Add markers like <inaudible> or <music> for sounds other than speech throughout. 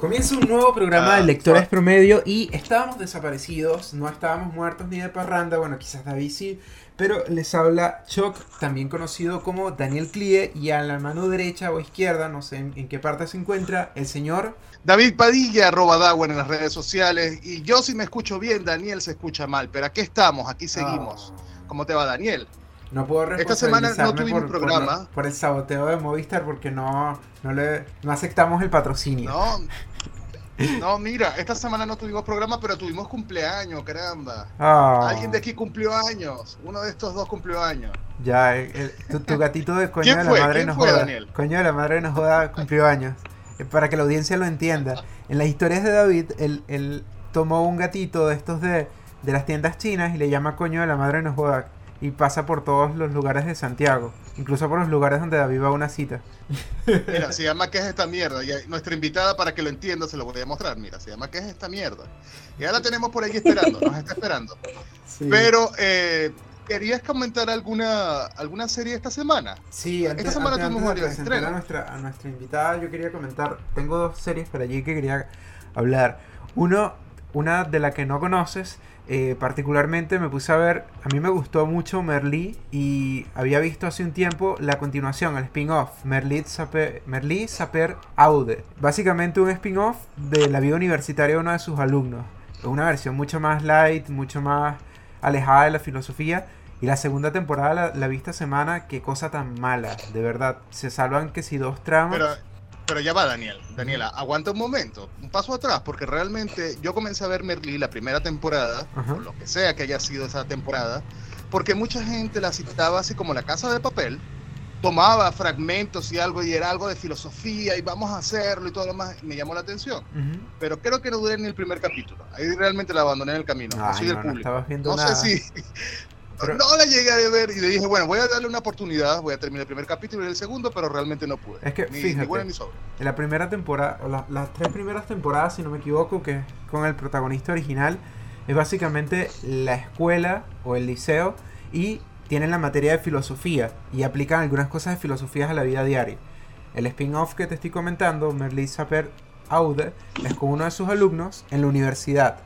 Comienza un nuevo programa de Lectores Promedio y estábamos desaparecidos, no estábamos muertos ni de parranda, bueno, quizás David sí, pero les habla Chuck, también conocido como Daniel Clie, y a la mano derecha o izquierda, no sé en, qué parte se encuentra, el señor David Padilla, arroba Dawen en las redes sociales, y yo si me escucho bien, Daniel se escucha mal, pero aquí estamos, aquí seguimos. Ah. ¿Cómo te va, Daniel? No puedo Esta semana no tuvimos programa. Por, el saboteo de Movistar porque no, no, le, no aceptamos el patrocinio. No, no, mira, esta semana no tuvimos programa, pero tuvimos cumpleaños, caramba. Ah. Alguien de aquí cumplió años. Uno de estos dos cumplió años. Ya, tu, gatito de <laughs> coño de la madre nos joda. Coño de la madre nos joda cumplió años. Eh, para que la audiencia lo entienda. En las historias de David, él, él tomó un gatito de estos de, de las tiendas chinas y le llama coño de la madre nos joda y pasa por todos los lugares de Santiago, incluso por los lugares donde David va a una cita. Mira, <laughs> se llama ¿Qué es esta mierda? Y nuestra invitada, para que lo entienda, se lo voy a mostrar. Mira, se llama ¿Qué es esta mierda? Y ya la tenemos por ahí esperando, nos está esperando. Pero, eh, ¿querías comentar alguna, alguna serie esta semana? Sí, esta semana tuvimos varios estrenos. A nuestra, a nuestra invitada, yo quería comentar, tengo dos series para allí que quería hablar. Uno, una de la que no conoces, eh, particularmente me puse a ver, a mí me gustó mucho Merlí y había visto hace un tiempo la continuación, el spin-off, Merlí Saper, Aude. Básicamente un spin-off de la vida universitaria de uno de sus alumnos. Una versión mucho más light, mucho más alejada de la filosofía. Y la segunda temporada la, la vista semana, qué cosa tan mala, de verdad. Se salvan que si dos tramas. Ya va, Daniel. Daniela, aguanta un momento, un paso atrás, porque realmente yo comencé a ver Merlí la primera temporada, o lo que sea que haya sido esa temporada, porque mucha gente la citaba así como la casa de papel, tomaba fragmentos y algo y era algo de filosofía y vamos a hacerlo y todo lo demás, y me llamó la atención. Pero creo que no duré ni el primer capítulo. Ahí realmente la abandoné en el camino. así del público. no sé si no la llegué a ver y le dije, bueno, voy a darle una oportunidad, voy a terminar el primer capítulo y el segundo, pero realmente no pude. Es que, fíjate, en la primera temporada, las tres primeras temporadas, si no me equivoco, que con el protagonista original, es básicamente la escuela o el liceo y tienen la materia de filosofía y aplican algunas cosas de filosofía a la vida diaria. El spin-off que te estoy comentando, Merlí Saper Aude, es con uno de sus alumnos en la universidad.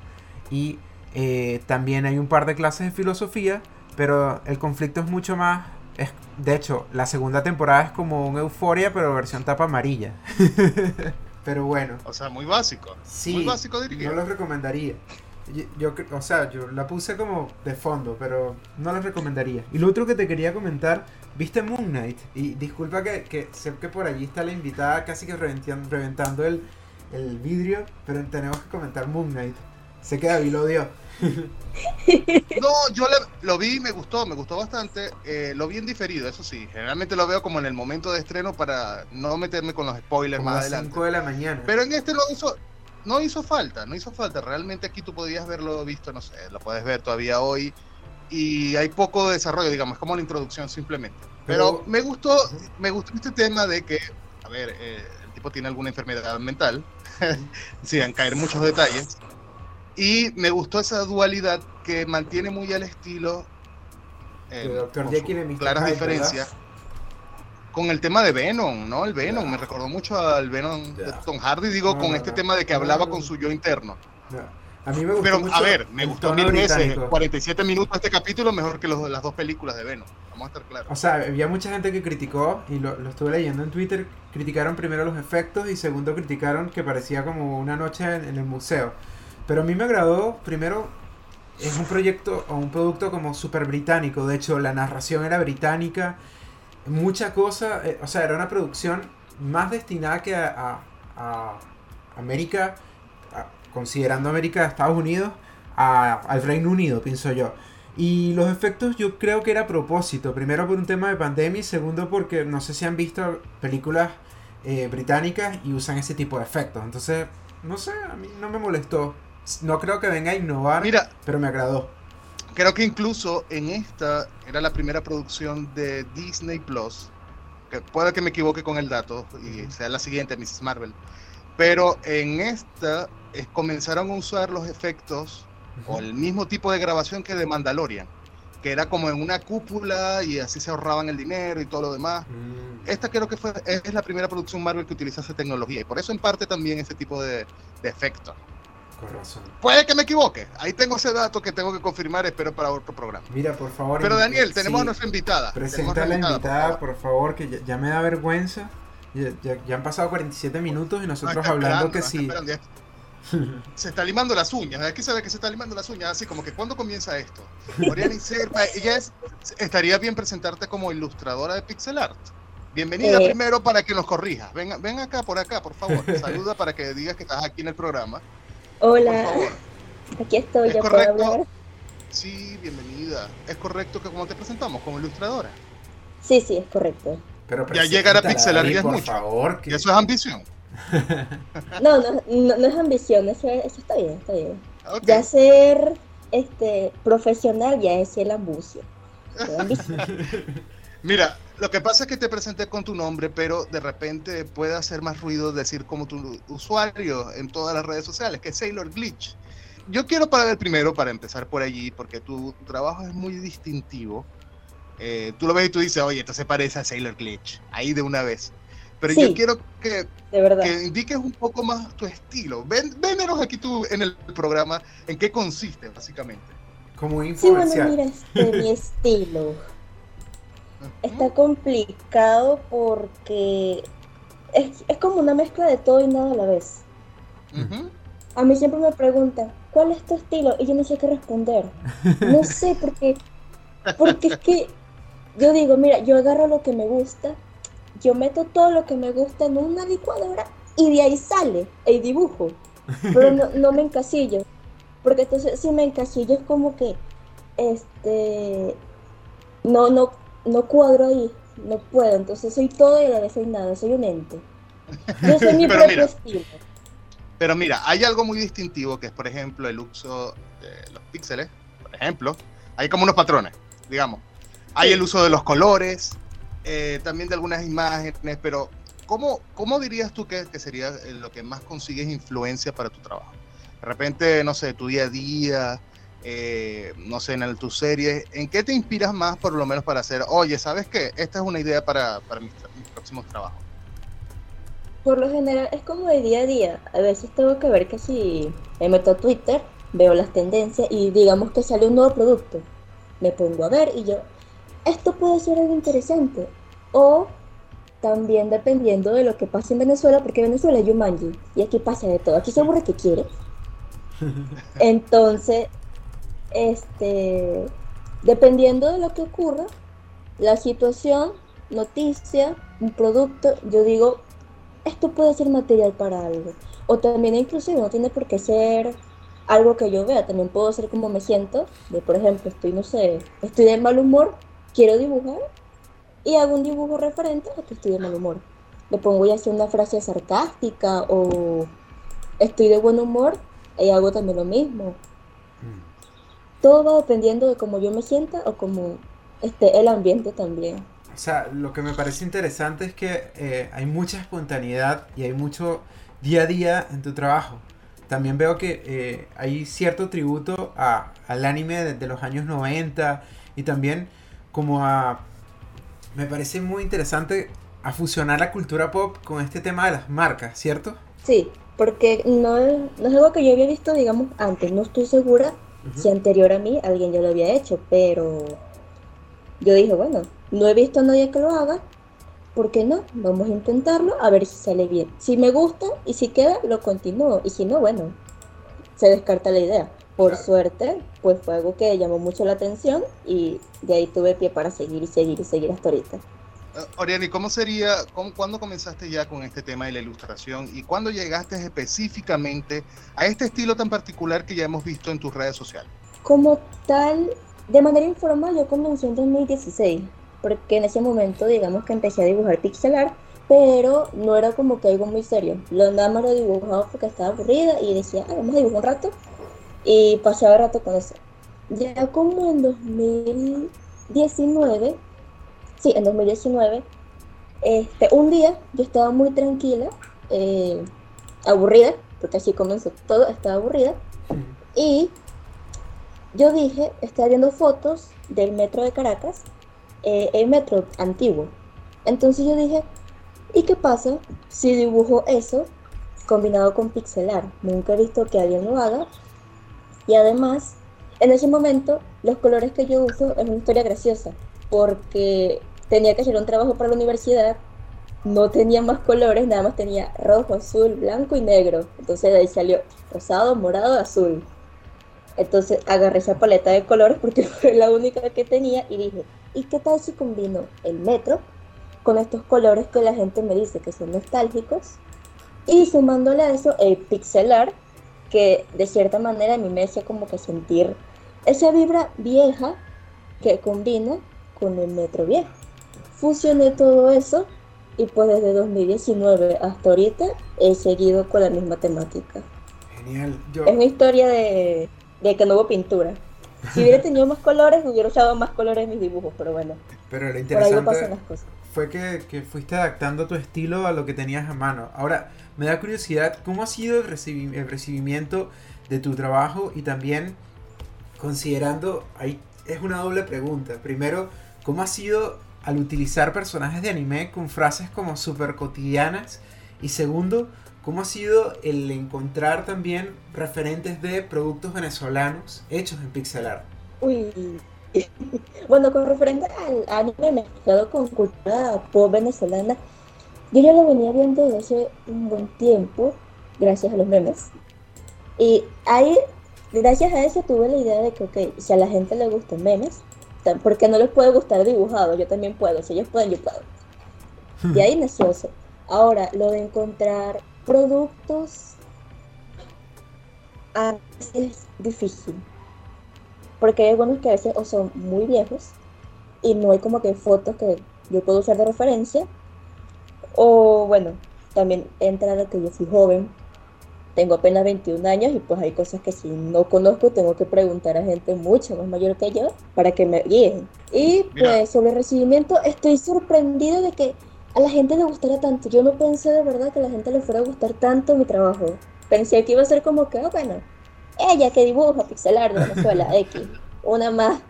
Y eh, también hay un par de clases de filosofía pero el conflicto es mucho más. Es, de hecho, la segunda temporada es como un euforia, pero versión tapa amarilla. <laughs> pero bueno. O sea, muy básico. Sí, muy básico diría. No lo recomendaría. Yo, o sea, yo la puse como de fondo, pero no lo recomendaría. Y lo otro que te quería comentar, viste Moon Knight. Y disculpa que, que sé que por allí está la invitada casi que reventando, reventando el, el vidrio, pero tenemos que comentar Moon Knight. Sé que David lo dio. No, yo lo vi, me gustó, me gustó bastante. Eh, lo vi en diferido, eso sí. Generalmente lo veo como en el momento de estreno para no meterme con los spoilers más adelante. 5 de la mañana. Pero en este no hizo, no hizo falta, no hizo falta. Realmente aquí tú podías verlo visto, no sé, lo puedes ver todavía hoy. Y hay poco desarrollo, digamos, es como la introducción simplemente. Pero, me gustó, me gustó este tema de que, a ver, eh, el tipo tiene alguna enfermedad mental, <laughs> sin caer muchos detalles y me gustó esa dualidad que mantiene muy al estilo. Eh, Doctor Jekyll claras diferencias. Con el tema de Venom, ¿no? El Venom, me recordó mucho al Venom de Tom Hardy, digo, con este tema de que hablaba con su yo interno. A mí me gustó Pero, a ver, me gustó mil veces. 47 minutos este capítulo mejor que los, las dos películas de Venom. Vamos a estar claros. O sea, había mucha gente que criticó, y lo, lo, estuve leyendo en Twitter, criticaron primero los efectos y segundo criticaron que parecía como una noche en el museo. Pero a mí me agradó, primero, es un proyecto o un producto como súper británico. De hecho, la narración era británica. Mucha cosa, eh, o sea, era una producción más destinada que a, América, considerando América, Estados Unidos, al Reino Unido, pienso yo. Y los efectos yo creo que era a propósito. Primero por un tema de pandemia y segundo porque no sé si han visto películas eh, británicas y usan ese tipo de efectos. Entonces, no sé, a mí no me molestó. No creo que venga a innovar, Mira, pero me agradó. Creo que incluso en esta era la primera producción de Disney Plus. Que puede que me equivoque con el dato y sea la siguiente, Mrs. Marvel. Pero en esta comenzaron a usar los efectos o el mismo tipo de grabación que de Mandalorian. que era como en una cúpula y así se ahorraban el dinero y todo lo demás. Mm. Esta creo que fue, es la primera producción Marvel que utiliza esa tecnología y por eso en parte también ese tipo de, de efectos. Razón. Puede que me equivoque. Ahí tengo ese dato que tengo que confirmar, espero para otro programa. Mira, por favor. Pero Daniel, tenemos a nuestra invitada. Presenta a la invitada, por favor, que ya, me da vergüenza. Ya, ya, han pasado 47 minutos y nosotros hablando que sí. <laughs> se está limando las uñas. Aquí se ve que se está limando las uñas, así como que ¿cuándo comienza esto? Oriana Serpa, ella es, estaría bien presentarte como ilustradora de pixel art. Bienvenida eh. primero para que nos corrijas. Ven, ven acá, por acá, por favor. Saluda para que digas que estás aquí en el programa. Hola. Aquí estoy, ¿Es correcto? Sí, bienvenida. ¿Es correcto que como te presentamos como ilustradora? Sí, sí, es correcto. Pero ya llegar a pixel art es mucho. Favor, que... eso es ambición. <laughs> No, no, no, es ambición, eso, está bien, está bien. Ya ser este profesional ya es el ambucio. <laughs> Mira, lo que pasa es que te presenté con tu nombre, pero de repente puede hacer más ruido decir como tu usuario en todas las redes sociales, que es Sailor Glitch. Yo quiero para ver primero, para empezar por allí, porque tu, trabajo es muy distintivo. Eh, tú lo ves y tú dices, oye, esto se parece a Sailor Glitch, ahí de una vez. Pero yo quiero que, que, indiques un poco más tu estilo. Ven, vénenos aquí tú en el programa en qué consiste, básicamente. Como Sí, bueno, mira, este, mi <laughs> estilo. Está complicado porque es, es, como una mezcla de todo y nada a la vez. A mí siempre me preguntan, ¿cuál es tu estilo? Y yo no sé qué responder. No <laughs> sé, porque, porque es que yo digo, mira, yo agarro lo que me gusta yo meto todo lo que me gusta en una licuadora y de ahí sale el dibujo. Pero no, no me encasillo. Porque entonces si me encasillo es como que este no, no, no cuadro ahí, no puedo. Entonces soy todo y a la vez soy nada, soy un ente. Yo soy mi <laughs> propio estilo. Pero mira, hay algo muy distintivo que es, por ejemplo, el uso de los píxeles. Por ejemplo, hay como unos patrones, digamos. Hay el uso de los colores, eh, también de algunas imágenes, pero ¿cómo, cómo dirías tú que, que, sería eh, lo que más consigues influencia para tu trabajo? De repente, no sé, tu día a día, eh, no sé, en el, tu serie, ¿en qué te inspiras más por lo menos para hacer, oye, ¿sabes qué? Esta es una idea para, para mis, próximos trabajos. Por lo general es como de día a día. A veces tengo que ver que si me meto a Twitter, veo las tendencias y digamos que sale un nuevo producto. Me pongo a ver y yo, esto puede ser algo interesante. O también dependiendo de lo que pase en Venezuela, porque Venezuela es Yumanji y aquí pasa de todo. Aquí se aburre que quiere. <laughs> Entonces, este, dependiendo de lo que ocurra, la situación, noticia, un producto, yo digo, esto puede ser material para algo. O también inclusive no tiene por qué ser algo que yo vea, también puedo ser como me siento, de por ejemplo, estoy, no sé, estoy de mal humor, quiero dibujar y hago un dibujo referente a que estoy de mal humor. Le pongo ya sea una frase sarcástica o estoy de buen humor y hago también lo mismo. Todo va dependiendo de cómo yo me sienta o cómo esté el ambiente también. O sea, lo que me parece interesante es que eh, hay mucha espontaneidad y hay mucho día a día en tu trabajo. También veo que eh, hay cierto tributo a, al anime de, de los años 90 y también como a... Me parece muy interesante a fusionar la cultura pop con este tema de las marcas, ¿cierto? Sí, porque no, no es algo que yo había visto, digamos, antes. No estoy segura si anterior a mí alguien ya lo había hecho, pero yo dije, bueno, no he visto a nadie que lo haga, ¿por qué no? Vamos a intentarlo a ver si sale bien. Si me gusta y si queda, lo continúo. Y si no, bueno, se descarta la idea. Por suerte, pues fue algo que llamó mucho la atención y de ahí tuve pie para seguir y seguir y seguir hasta ahorita. Oriana, ¿y cómo sería, cómo, cuándo comenzaste ya con este tema de la ilustración y cuándo llegaste específicamente a este estilo tan particular que ya hemos visto en tus redes sociales? Como tal, de manera informal yo comencé en 2016, porque en ese momento digamos que empecé a dibujar pixel art, pero no era como que algo muy serio. Lo andaba lo dibujado porque estaba aburrida y decía, ah, vamos a dibujar un rato y pasaba rato con eso. Ya como en 2019, sí, en 2019, este, un día yo estaba muy tranquila, eh, aburrida, porque así comenzó todo, estaba aburrida, y yo dije, estaba viendo fotos del metro de Caracas, eh, el metro antiguo. Entonces yo dije, ¿y qué pasa si dibujo eso combinado con pixelar? Nunca he visto que alguien lo haga. Y además, en ese momento, los colores que yo uso es una historia graciosa, porque tenía que hacer un trabajo para la universidad, no tenía más colores, nada más tenía rojo, azul, blanco y negro. Entonces de ahí salió rosado, morado, azul. Entonces agarré esa paleta de colores porque <laughs> fue la única que tenía y dije, ¿y qué tal si combino el metro con estos colores que la gente me dice que son nostálgicos? Y sumándole a eso el pixelar, que de cierta manera a mí me hacía como que sentir esa vibra vieja que combina con el metro viejo. Fusioné todo eso y pues desde 2019 hasta ahorita he seguido con la misma temática. Genial. Es una historia de, de que no hubo pintura. Si hubiera <laughs> tenido más colores, hubiera usado más colores en mis dibujos, pero bueno. Pero lo interesante fue que, que, fuiste adaptando tu estilo a lo que tenías a mano. Ahora, me da curiosidad, ¿cómo ha sido el, el recibimiento de tu trabajo y también considerando, ahí es una doble pregunta. Primero, ¿cómo ha sido al utilizar personajes de anime con frases como super cotidianas? Y segundo, ¿Cómo ha sido el encontrar también referentes de productos venezolanos hechos en pixel art? Uy, <laughs> bueno, con referente al anime mezclado con cultura pop venezolana, yo ya lo venía viendo desde hace un buen tiempo, gracias a los memes. Y ahí, gracias a eso, tuve la idea de que, ok, si a la gente le gustan memes, porque no les puede gustar dibujado, yo también puedo, si ellos pueden, yo puedo. Y ahí nació eso. Ahora, lo de encontrar productos es difícil. Porque hay algunos que a veces o son muy viejos y no hay como que fotos que yo puedo usar de referencia. O bueno, también entra lo que yo soy joven, tengo apenas 21 años y pues hay cosas que si no conozco tengo que preguntar a gente mucho más mayor que yo para que me guíen. Y pues sobre el recibimiento estoy sorprendido de que a la gente le gustara tanto. Yo no pensé de verdad que a la gente le fuera a gustar tanto mi trabajo. Pensé que iba a ser como que, oh, bueno, ella que dibuja pixelar de Venezuela, <laughs> X, una más.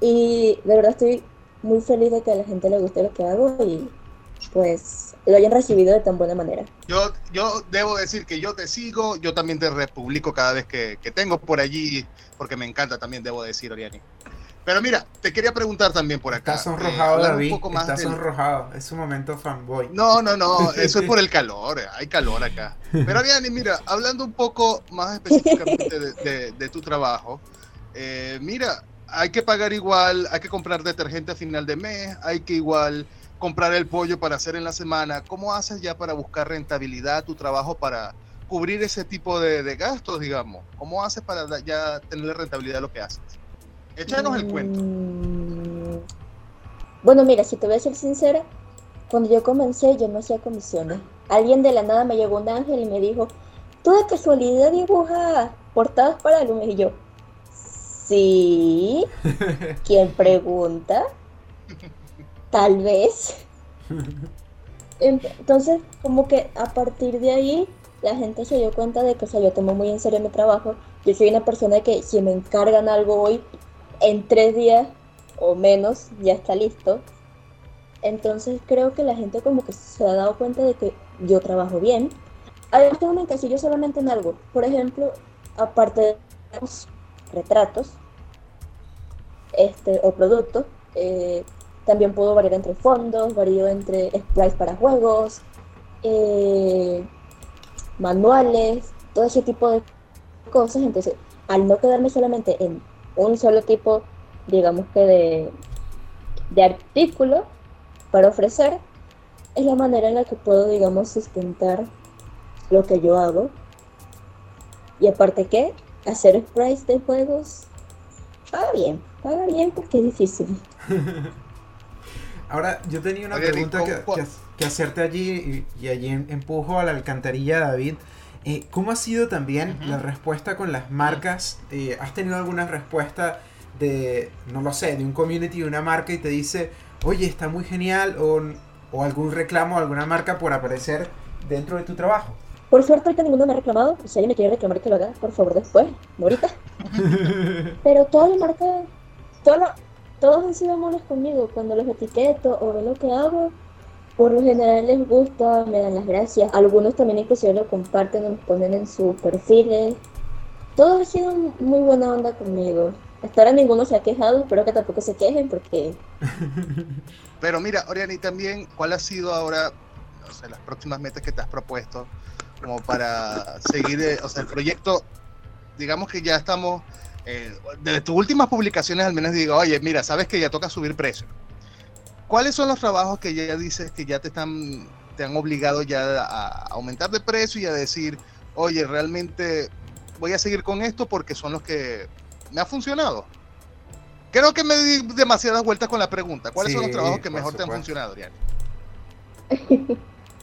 Y de verdad estoy muy feliz de que a la gente le guste lo que hago y pues lo hayan recibido de tan buena manera. Yo, yo debo decir que yo te sigo, yo también te republico cada vez que, que tengo por allí, porque me encanta también, debo decir, Oriani. Pero mira, te quería preguntar también por acá. Estás sonrojado, eh, David. Un poco más estás sonrojado. Es un momento fanboy. No, no, no. <laughs> Eso es por el calor. Hay calor acá. Pero Ariani, mira, hablando un poco más específicamente de, tu trabajo. Eh, mira, hay que pagar igual, hay que comprar detergente a final de mes, hay que igual comprar el pollo para hacer en la semana. ¿Cómo haces ya para buscar rentabilidad a tu trabajo para cubrir ese tipo de, de gastos, digamos? ¿Cómo haces para ya tener rentabilidad a lo que haces? Échanos el cuento. Mm, bueno, mira, si te voy a ser sincera, cuando yo comencé yo no hacía comisiones. Alguien de la nada me llegó un ángel y me dijo, ¿tú de casualidad dibujas portadas para álbumes? Y yo, sí. <laughs> ¿Quién pregunta? Tal vez. Entonces, como que a partir de ahí, la gente se dio cuenta de que, o sea, yo tomo muy en serio mi trabajo. Yo soy una persona que si me encargan algo hoy, en tres días o menos ya está listo. Entonces creo que la gente como que se ha dado cuenta de que yo trabajo bien. Además tengo me encasillo solamente en algo. Por ejemplo, aparte de los retratos este, o productos, eh, también puedo variar entre fondos, varío entre sprites para juegos, eh, manuales, todo ese tipo de cosas. Entonces, al no quedarme solamente en un solo tipo, digamos que de, de artículo para ofrecer, es la manera en la que puedo, digamos, sustentar lo que yo hago. Y aparte que hacer sprites de juegos paga bien, paga bien porque es difícil. <laughs> Ahora, yo tenía una pregunta que, hacerte allí y, allí empujo a la alcantarilla, David. Eh, ¿Cómo ha sido también la respuesta con las marcas? Eh, ¿Has tenido alguna respuesta de, no lo sé, de un community de una marca y te dice, oye, está muy genial o, o algún reclamo a alguna marca por aparecer dentro de tu trabajo? Por suerte ahorita ninguno me ha reclamado. Si alguien me quiere reclamar que lo haga, por favor, después, no ahorita. <laughs> Pero todas las marcas, todos han sido amables conmigo. Cuando los etiqueto o ven lo que hago, por lo general les gusta, me dan las gracias. Algunos también inclusive lo comparten o lo ponen en sus perfiles. Todos han sido muy buena onda conmigo. Hasta ahora ninguno se ha quejado, espero que tampoco se quejen porque... <laughs> Pero mira, Oriani, también, ¿cuál ha sido ahora, o sea, las próximas metas que te has propuesto como para seguir, eh, o sea, el proyecto, digamos que ya estamos, eh, desde tus últimas publicaciones al menos digo, oye, mira, sabes que ya toca subir precio. ¿Cuáles son los trabajos que ya dices que ya te están, te han obligado ya a aumentar de precio y a decir, oye, realmente voy a seguir con esto porque son los que me ha funcionado. Creo que me di demasiadas vueltas con la pregunta. ¿Cuáles son los trabajos que mejor te han funcionado, Diana? <laughs>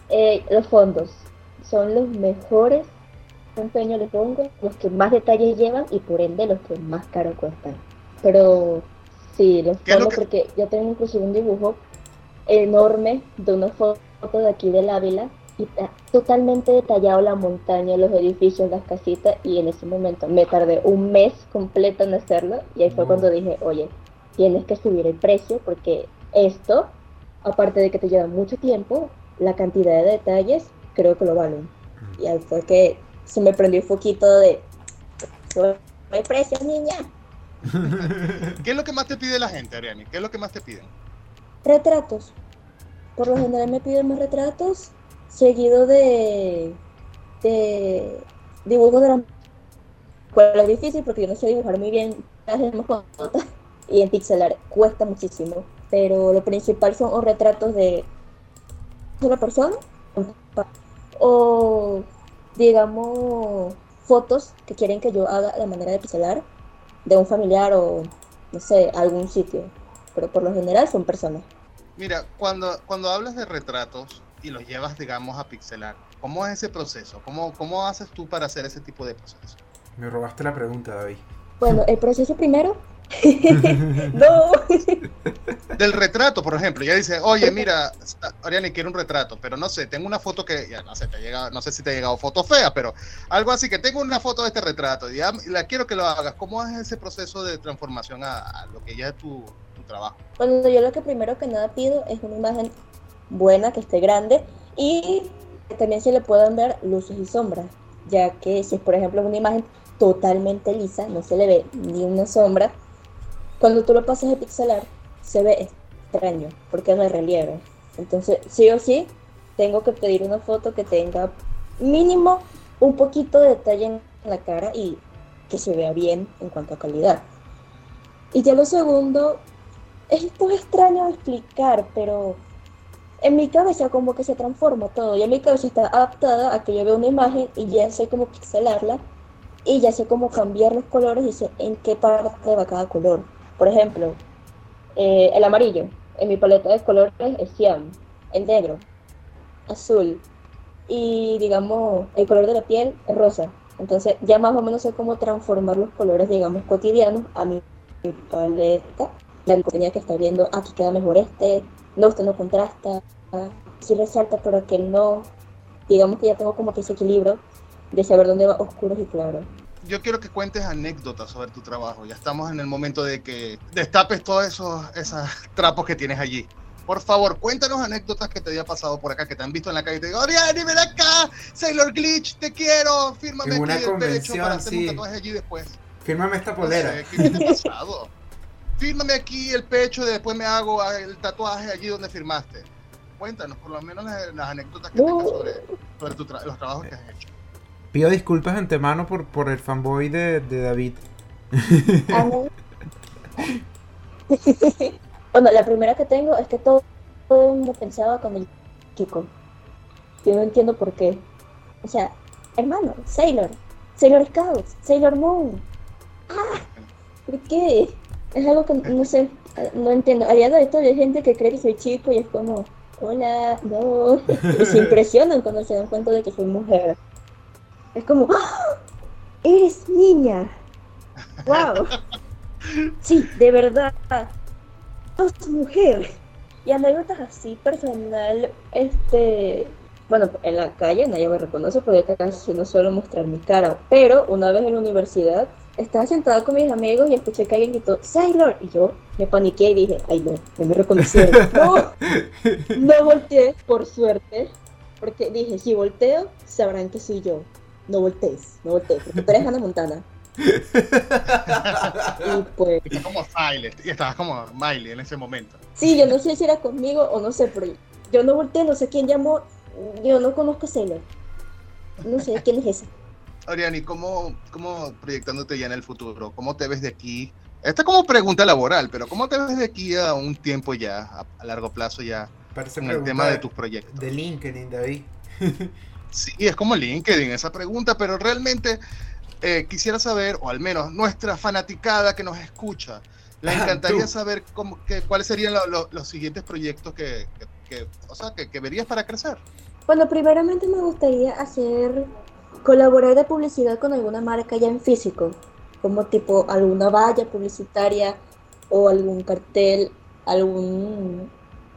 Eh, los fondos son los mejores empeño le pongo, los que más detalles llevan y por ende los que más caro cuestan. Pero sí, los fondos, porque yo tengo incluso un dibujo enorme de una foto de aquí del Ávila y está totalmente detallado la montaña, los edificios, las casitas y en ese momento me tardé un mes completo en hacerlo y ahí fue cuando dije, oye, tienes que subir el precio porque esto, aparte de que te lleva mucho tiempo, la cantidad de detalles creo que lo valen. Y ahí fue que se me prendió un foquito de, el precio, niña. <laughs> ¿Qué es lo que más te pide la gente, Ariani? ¿Qué es lo que más te piden? Retratos. Por lo general me piden más retratos seguido de, de dibujo de la escuela es difícil porque yo no sé dibujar muy bien y en pixelar cuesta muchísimo pero lo principal son o retratos de una persona o digamos fotos que quieren que yo haga de manera de pixelar de un familiar o no sé algún sitio pero por lo general son personas mira cuando cuando hablas de retratos y los llevas, digamos, a pixelar. ¿Cómo es ese proceso? ¿Cómo, ¿Cómo haces tú para hacer ese tipo de proceso? Me robaste la pregunta, David. Bueno, el proceso primero. <laughs> no. Del retrato, por ejemplo. Ya dice, oye, mira, Ariane quiere un retrato, pero no sé, tengo una foto que, ya no sé, te llega, no sé si te ha llegado foto fea, pero algo así, que tengo una foto de este retrato, y ya la quiero que lo hagas. ¿Cómo es ese proceso de transformación a, a lo que ya es tu, tu trabajo? Bueno, yo lo que primero que nada pido es una imagen buena, que esté grande y también se le pueden ver luces y sombras, ya que si es por ejemplo una imagen totalmente lisa, no se le ve ni una sombra, cuando tú lo pasas de pixelar se ve extraño porque no hay relieve. Entonces, sí o sí, tengo que pedir una foto que tenga mínimo un poquito de detalle en la cara y que se vea bien en cuanto a calidad. Y ya lo segundo, esto es extraño explicar, pero en mi cabeza como que se transforma todo. Y en mi cabeza está adaptada a que yo veo una imagen y ya sé cómo pixelarla y ya sé cómo cambiar los colores y sé en qué parte va cada color. Por ejemplo, eh, el amarillo. En mi paleta de colores es cian. El negro, azul. Y digamos, el color de la piel es rosa. Entonces ya más o menos sé cómo transformar los colores, digamos, cotidianos a mi paleta. La tenía que estar viendo, aquí queda mejor este, no, usted no contrasta, sí resalta, pero que no, digamos que ya tengo como que ese equilibrio de saber dónde va oscuro y claro. Yo quiero que cuentes anécdotas sobre tu trabajo. Ya estamos en el momento de que destapes todos esos, esos trapos que tienes allí. Por favor, cuéntanos anécdotas que te haya pasado por acá, que te han visto en la calle y te digo, Oriani, ven acá, Sailor Glitch, te quiero, fírmame aquí el pecho para hacer un tatuaje allí después. Fírmame esta polera. ¿Qué te ha pasado? fírmame aquí el pecho y después me hago el tatuaje allí donde firmaste. Cuéntanos por lo menos las, anécdotas que tengas sobre, los trabajos que has hecho. Pido disculpas antemano por, por el fanboy de, de David. <laughs> bueno, la primera que tengo es que todo, todo el mundo pensaba con el chico. Yo no entiendo por qué. O sea, hermano, Sailor, Sailor Scouts, Sailor Moon. Ah, ¿por qué? es algo que no sé, no entiendo. A día de hoy hay gente que cree que soy chico y es como, hola, no. Y se impresionan cuando se dan cuenta de que soy mujer. Es como, ¡Ah! eres niña. ¡Wow! Sí, de verdad. Sos mujer. Y anécdotas así personal, este, bueno, en la calle nadie me reconoce porque casi no suelo mostrar mi cara, pero una vez en la universidad estaba sentado con mis amigos y escuché que alguien gritó Sailor y yo me paniqué y dije, ay no, no me reconocieron. <laughs> no, no volteé, por suerte, porque dije, si volteo, sabrán que soy yo. No voltees, no voltees, porque tú eres Hannah Montana. <laughs> y pues... Y como Silent, y estabas como Miley en ese momento. Sí, yo no sé si era conmigo o no sé, pero yo no volteé, no sé quién llamó, yo no conozco a Sailor. No sé quién es ese. Oriani, ¿cómo, ¿cómo proyectándote ya en el futuro? ¿Cómo te ves de aquí? Esta es como pregunta laboral, pero ¿cómo te ves de aquí a un tiempo ya, a, largo plazo ya, Parece con el tema de tus proyectos? De LinkedIn, David. <laughs> sí, es como LinkedIn esa pregunta, pero realmente eh, quisiera saber, o al menos nuestra fanaticada que nos escucha, le <laughs> ah, encantaría saber cómo, que, cuáles serían los siguientes proyectos que, que, o sea, que verías para crecer. Bueno, primeramente me gustaría hacer colaborar de publicidad con alguna marca ya en físico, como tipo alguna valla publicitaria o algún cartel, algún...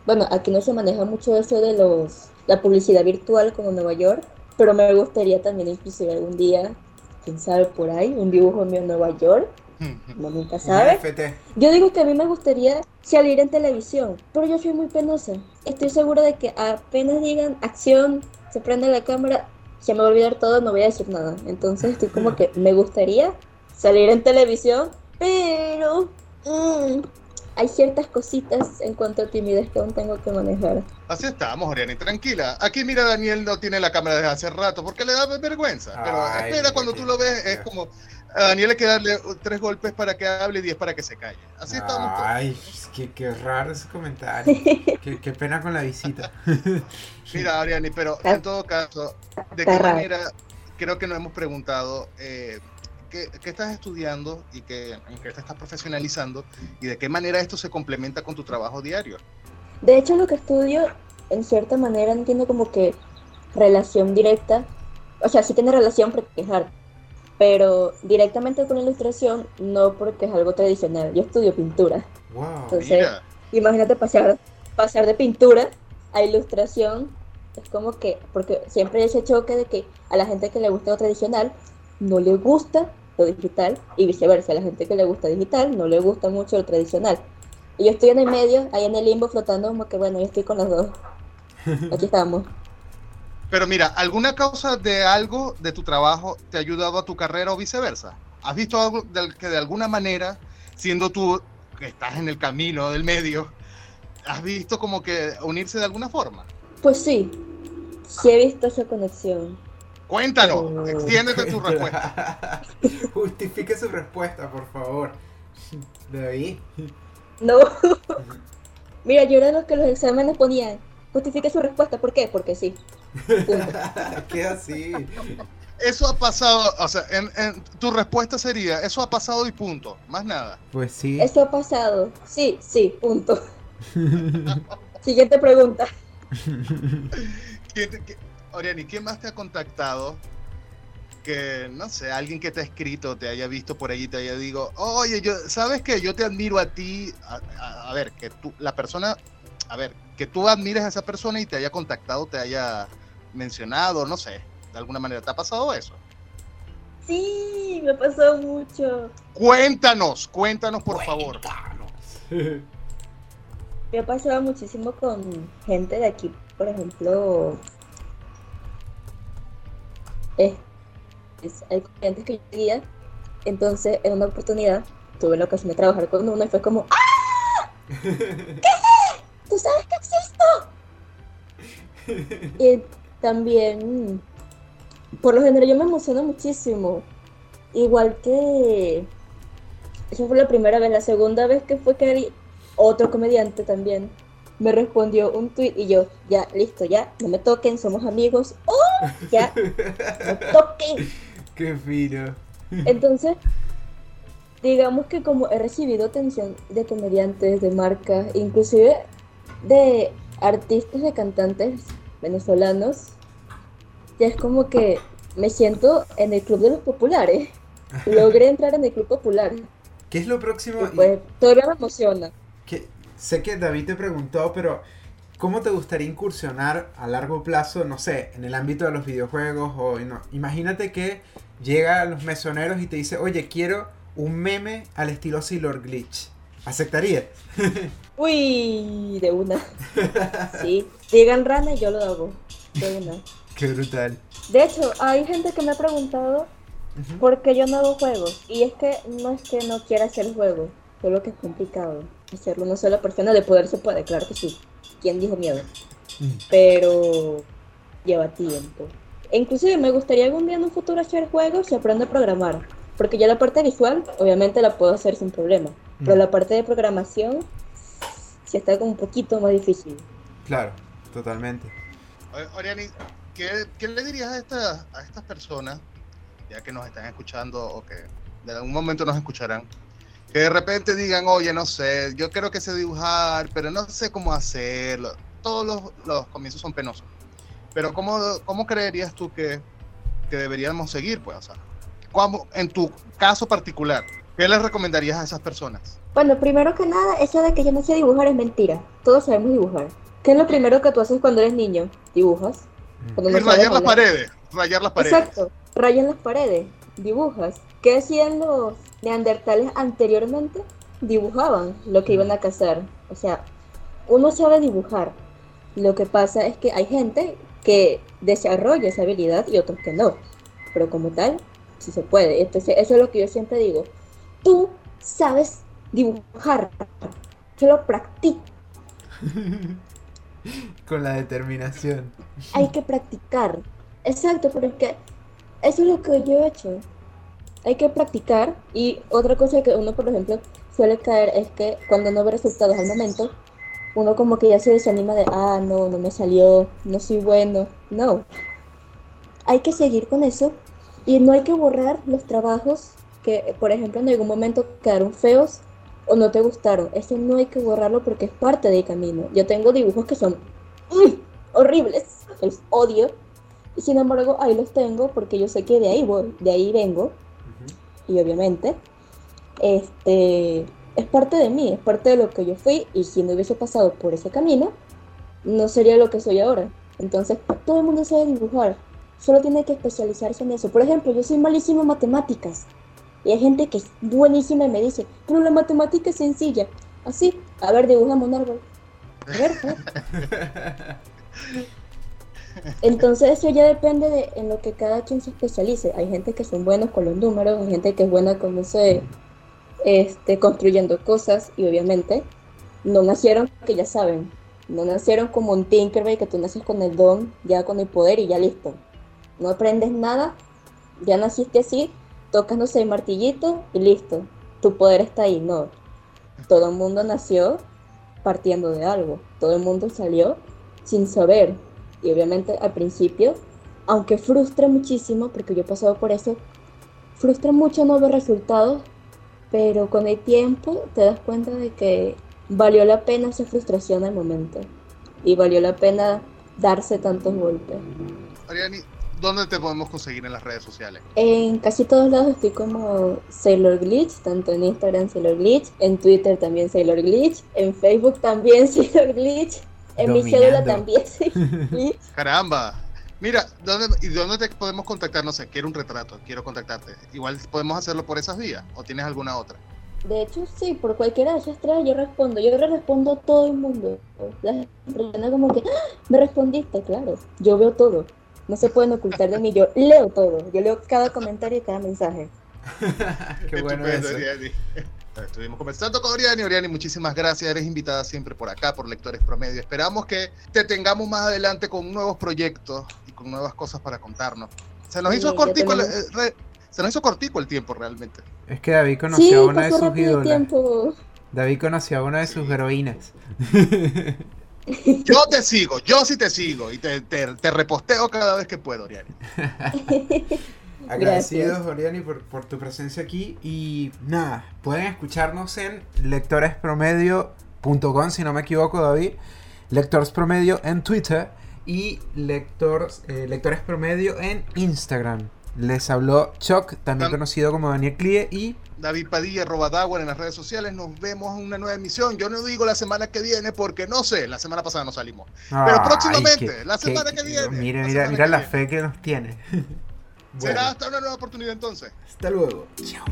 Bueno, aquí no se maneja mucho eso de los la publicidad virtual como Nueva York, pero me gustaría también inclusive algún día, quién sabe por ahí, un dibujo mío en Nueva York, no nunca sabe. Yo digo que a mí me gustaría salir en televisión, pero yo soy muy penosa. Estoy segura de que apenas digan acción, se prende la cámara, se me va a olvidar todo, no voy a decir nada. Entonces estoy como que me gustaría salir en televisión, pero mm, hay ciertas cositas en cuanto a timidez que aún tengo que manejar. Así estamos, Oriani, tranquila. Aquí mira, Daniel no tiene la cámara desde hace rato porque le da vergüenza. Pero espera, cuando tú lo ves, es como, a Daniel hay que darle tres golpes para que hable y diez para que se calle. Así estamos Ay, qué, qué, raro ese comentario. <laughs> qué, pena con la visita. <laughs> <laughs> Mira, Ariani, pero en todo caso, ¿de qué manera creo que nos hemos preguntado eh, ¿qué, estás estudiando y qué, en qué te estás profesionalizando y de qué manera esto se complementa con tu trabajo diario? De hecho, lo que estudio, en cierta manera, entiendo como que relación directa. O sea, sí tiene relación porque es arte pero directamente con ilustración no porque es algo tradicional. Yo estudio pintura. Entonces, imagínate pasar, pasar de pintura a ilustración. Es como que, porque siempre hay ese choque de que a la gente que le gusta lo tradicional no le gusta lo digital y viceversa. A la gente que le gusta digital no le gusta mucho lo tradicional. Y yo estoy en el medio, ahí en el limbo flotando como que bueno, yo estoy con los dos. <laughs> Aquí estamos. Pero mira, ¿alguna causa de algo de tu trabajo te ha ayudado a tu carrera o viceversa? ¿Has visto algo que de alguna manera, siendo tú que estás en el camino del medio, has visto como que unirse de alguna forma? Pues sí, sí he visto esa conexión. Cuéntanos, extiéndete tu <laughs> respuesta. <laughs> Justifique su respuesta, por favor. David. No. <laughs> Mira, yo era de los que los exámenes ponían. Justifique su respuesta, ¿por qué? Porque sí. ¿Qué así? Eso ha pasado, o sea, en, tu respuesta sería, eso ha pasado y punto, más nada. Pues sí. Eso ha pasado, sí, sí, punto. Siguiente pregunta. Oriani, ¿quién más te ha contactado? Que, no sé, alguien que te ha escrito, te haya visto por ahí, te haya digo, oye, yo, ¿sabes que Yo te admiro a ti, a, a ver, que tú, la persona, a ver, que tú admires a esa persona y te haya contactado, te haya mencionado, no sé, de alguna manera. ¿Te ha pasado eso? Sí, me ha pasado mucho. Cuéntanos, cuéntanos por favor. <laughs> me ha pasado muchísimo con gente de aquí, por ejemplo. Es, hay clientes que yo seguía, entonces en una oportunidad tuve la ocasión de trabajar con uno y fue como ¡Ah! <laughs> ¿Qué? ¿Tú sabes que existo? <laughs> y también, por lo general yo me emociono muchísimo. Igual que... Esa fue la primera vez. La segunda vez que fue que otro comediante también me respondió un tweet y yo, ya, listo, ya, no me toquen, somos amigos. ¡Oh! Ya, no <laughs> toquen. Qué fino. Entonces, digamos que como he recibido atención de comediantes, de marcas, inclusive de artistas, de cantantes venezolanos, ya es como que me siento en el club de los populares. <laughs> Logré entrar en el club popular. ¿Qué es lo próximo? pues todavía me emociona. Que, sé que David te preguntó, pero ¿cómo te gustaría incursionar a largo plazo, no sé, en el ámbito de los videojuegos? O no, imagínate que llega a los mesoneros y te dice, oye, quiero un meme al estilo Sailor Glitch. ¿Aceptaría? <laughs> Uy, de una. Sí, llegan rana y yo lo hago. De una. <laughs> Qué brutal. De hecho, hay gente que me ha preguntado por qué yo no hago juegos. Y es que no es que no quiera hacer juegos, solo que es complicado. Hacerlo una sola persona de poder se puede, claro que sí. ¿Quién dijo miedo? Mm. Pero lleva tiempo. E inclusive me gustaría algún día en un futuro hacer juegos y aprender a programar. Porque ya la parte visual, obviamente la puedo hacer sin problema. Pero mm. la parte de programación, sí está como un poquito más difícil. Claro, totalmente. Oriani, ¿qué, ¿qué, le dirías a, estas a estas personas, ya que nos están escuchando o que de algún momento nos escucharán, que de repente digan, oye, no sé, yo creo que sé dibujar, pero no sé cómo hacerlo. Todos los, los comienzos son penosos. Pero ¿cómo, cómo creerías tú que, que deberíamos seguir? Pues, o sea, en tu caso particular, ¿qué les recomendarías a esas personas? Bueno, primero que nada, eso de que yo no sé dibujar es mentira. Todos sabemos dibujar. ¿Qué es lo primero que tú haces cuando eres niño? Dibujas. y rayar las paredes. Rayar las paredes. Exacto. Rayan las paredes. Dibujas. ¿Qué hacían los neandertales anteriormente? Dibujaban lo que iban a cazar. O sea, uno sabe dibujar. Lo que pasa es que hay gente que desarrolla esa habilidad y otros que no. Pero como tal, sí se puede. Entonces, eso es lo que yo siempre digo. Tú sabes dibujar, que lo practico. <laughs> Con la determinación. Hay que practicar. Exacto, porque eso es lo que yo he hecho. Hay que practicar y otra cosa que uno, por ejemplo, suele caer es que cuando no ve resultados al momento, uno como que ya se desanima de, ah, no, no me salió, no soy bueno. No. Hay que seguir con eso y no hay que borrar los trabajos que, por ejemplo, en algún momento quedaron feos o no te gustaron. Eso no hay que borrarlo porque es parte del camino. Yo tengo dibujos que son horribles, los odio. Y sin embargo, ahí los tengo porque yo sé que de ahí voy, de ahí vengo. Y obviamente, este es parte de mí, es parte de lo que yo fui. Y si no hubiese pasado por ese camino, no sería lo que soy ahora. Entonces, todo el mundo sabe dibujar solo tiene que especializarse en eso. Por ejemplo, yo soy malísimo en matemáticas. Y hay gente que es buenísima y me dice, pero la matemática es sencilla. Así, a ver, dibujamos un árbol. A ver, <laughs> Entonces eso ya depende de en lo que cada quien se especialice. Hay gente que son buenos con los números, hay gente que es buena con, no sé, este, construyendo cosas y obviamente no nacieron que ya saben. No nacieron como un Tinkerbell que tú naces con el don, ya con el poder y ya listo no aprendes nada, ya naciste así, tocas, no sé, martillito y listo, tu poder está ahí, no. Todo el mundo nació partiendo de algo, todo el mundo salió sin saber. Y obviamente al principio, aunque frustra muchísimo, porque yo he pasado por eso, frustra mucho no ver resultados, pero con el tiempo te das cuenta de que valió la pena esa frustración al momento y valió la pena darse tantos golpes. ¿dónde te podemos conseguir en las redes sociales? En casi todos lados estoy como Sailor Glitch, tanto en Instagram Sailor Glitch, en Twitter también Sailor Glitch, en Facebook también <laughs> Sailor Glitch, en mi cédula también Glitch. <laughs> Caramba. Mira, ¿dónde, ¿y dónde te podemos contactar? No sé, quiero un retrato, quiero contactarte. Igual podemos hacerlo por esas vías, o tienes alguna otra. De hecho, sí, por cualquiera de esas tres yo respondo. Yo le respondo a todo el mundo. La gente como que, ¡Ah! me respondiste, claro. Yo veo todo. No se pueden ocultar de mí. Yo <laughs> leo todo. Yo leo cada comentario y cada mensaje. <laughs> Qué bueno eso. Estuvimos conversando con Oriani. Oriani, muchísimas gracias. Eres invitada siempre por acá, por Lectores Promedio. Esperamos que te tengamos más adelante con nuevos proyectos y con nuevas cosas para contarnos. Se nos hizo cortico el, eh, se nos hizo cortico el tiempo realmente. Es que David conoció a una de sus ídolas. David conoció a una de sus heroínas. Yo <laughs> te sigo, yo sí te sigo y te, te, reposteo cada vez que puedo, Oriani. <laughs> Agradecidos, Oriani, por, tu presencia aquí. Y nada, pueden escucharnos en lectorespromedio.com, si no me equivoco, David. Lectores Promedio en Twitter y lectores, eh, Promedio en Instagram. Les habló Choc, también conocido como Daniel Clie y David Padilla, Robadagua en las redes sociales. Nos vemos en una nueva emisión. Yo no digo la semana que viene porque no sé, la semana pasada no salimos. Pero próximamente, la semana que, viene. Mire, mira, mira la fe que nos tiene. <laughs> Será hasta una nueva oportunidad entonces. Hasta luego. Chao.